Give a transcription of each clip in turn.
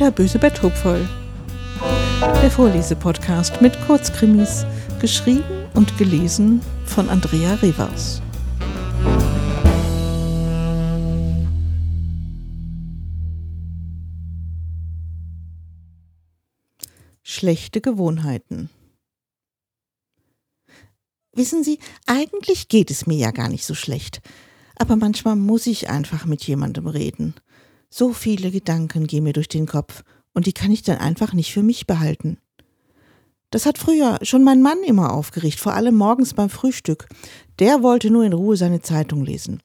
Bitterböse Betthupferl. Der Vorlesepodcast mit Kurzkrimis, geschrieben und gelesen von Andrea Rivers. Schlechte Gewohnheiten. Wissen Sie, eigentlich geht es mir ja gar nicht so schlecht. Aber manchmal muss ich einfach mit jemandem reden. So viele Gedanken gehen mir durch den Kopf und die kann ich dann einfach nicht für mich behalten. Das hat früher schon mein Mann immer aufgeregt, vor allem morgens beim Frühstück. Der wollte nur in Ruhe seine Zeitung lesen.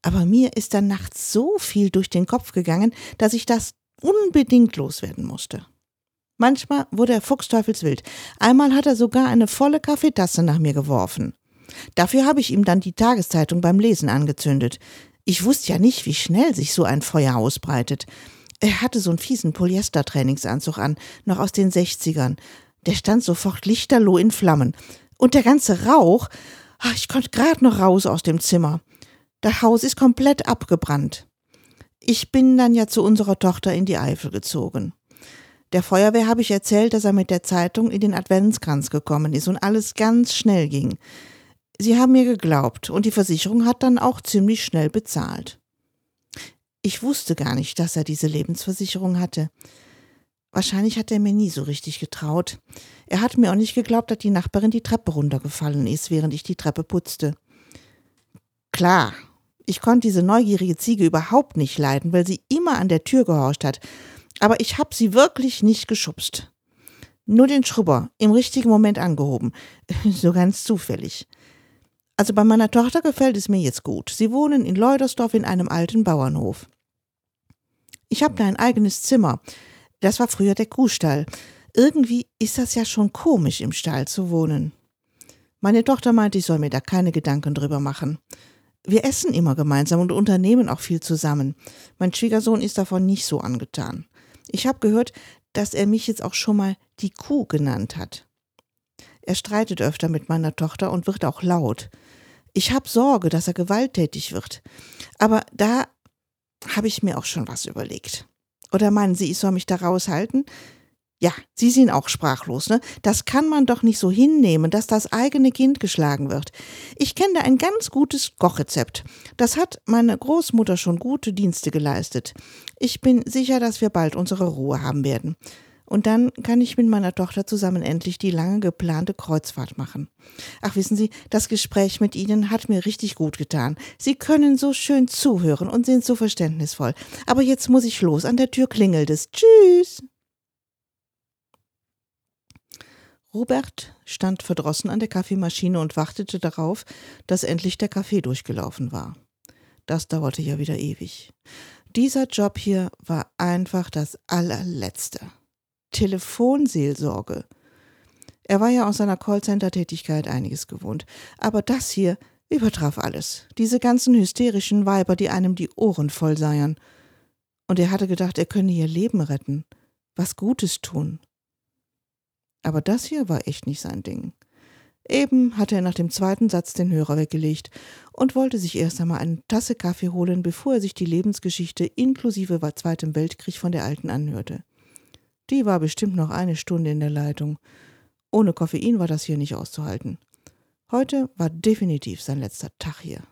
Aber mir ist dann nachts so viel durch den Kopf gegangen, dass ich das unbedingt loswerden musste. Manchmal wurde er fuchsteufelswild. Einmal hat er sogar eine volle Kaffeetasse nach mir geworfen. Dafür habe ich ihm dann die Tageszeitung beim Lesen angezündet. Ich wusste ja nicht, wie schnell sich so ein Feuer ausbreitet. Er hatte so einen fiesen Polyester-Trainingsanzug an, noch aus den 60ern. Der stand sofort lichterloh in Flammen. Und der ganze Rauch, ach, ich konnte gerade noch raus aus dem Zimmer. Das Haus ist komplett abgebrannt. Ich bin dann ja zu unserer Tochter in die Eifel gezogen. Der Feuerwehr habe ich erzählt, dass er mit der Zeitung in den Adventskranz gekommen ist und alles ganz schnell ging. Sie haben mir geglaubt und die Versicherung hat dann auch ziemlich schnell bezahlt. Ich wusste gar nicht, dass er diese Lebensversicherung hatte. Wahrscheinlich hat er mir nie so richtig getraut. Er hat mir auch nicht geglaubt, dass die Nachbarin die Treppe runtergefallen ist, während ich die Treppe putzte. Klar, ich konnte diese neugierige Ziege überhaupt nicht leiden, weil sie immer an der Tür gehorcht hat aber ich habe sie wirklich nicht geschubst. Nur den Schrubber im richtigen Moment angehoben. so ganz zufällig. Also bei meiner Tochter gefällt es mir jetzt gut. Sie wohnen in Leudersdorf in einem alten Bauernhof. Ich habe da ein eigenes Zimmer. Das war früher der Kuhstall. Irgendwie ist das ja schon komisch, im Stall zu wohnen. Meine Tochter meinte, ich soll mir da keine Gedanken drüber machen. Wir essen immer gemeinsam und unternehmen auch viel zusammen. Mein Schwiegersohn ist davon nicht so angetan. Ich habe gehört, dass er mich jetzt auch schon mal die Kuh genannt hat. Er streitet öfter mit meiner Tochter und wird auch laut. Ich habe Sorge, dass er gewalttätig wird. Aber da habe ich mir auch schon was überlegt. Oder meinen Sie, ich soll mich da raushalten? Ja, Sie sind auch sprachlos, ne? Das kann man doch nicht so hinnehmen, dass das eigene Kind geschlagen wird. Ich kenne da ein ganz gutes Kochrezept. Das hat meine Großmutter schon gute Dienste geleistet. Ich bin sicher, dass wir bald unsere Ruhe haben werden. Und dann kann ich mit meiner Tochter zusammen endlich die lange geplante Kreuzfahrt machen. Ach, wissen Sie, das Gespräch mit Ihnen hat mir richtig gut getan. Sie können so schön zuhören und sind so verständnisvoll. Aber jetzt muss ich los. An der Tür klingelt es. Tschüss. Robert stand verdrossen an der Kaffeemaschine und wartete darauf, dass endlich der Kaffee durchgelaufen war. Das dauerte ja wieder ewig. Dieser Job hier war einfach das allerletzte. Telefonseelsorge. Er war ja aus seiner Callcenter-Tätigkeit einiges gewohnt, aber das hier übertraf alles. Diese ganzen hysterischen Weiber, die einem die Ohren voll seiern. Und er hatte gedacht, er könne ihr Leben retten, was Gutes tun. Aber das hier war echt nicht sein Ding. Eben hatte er nach dem zweiten Satz den Hörer weggelegt und wollte sich erst einmal eine Tasse Kaffee holen, bevor er sich die Lebensgeschichte inklusive Zweitem Weltkrieg von der Alten anhörte. Die war bestimmt noch eine Stunde in der Leitung. Ohne Koffein war das hier nicht auszuhalten. Heute war definitiv sein letzter Tag hier.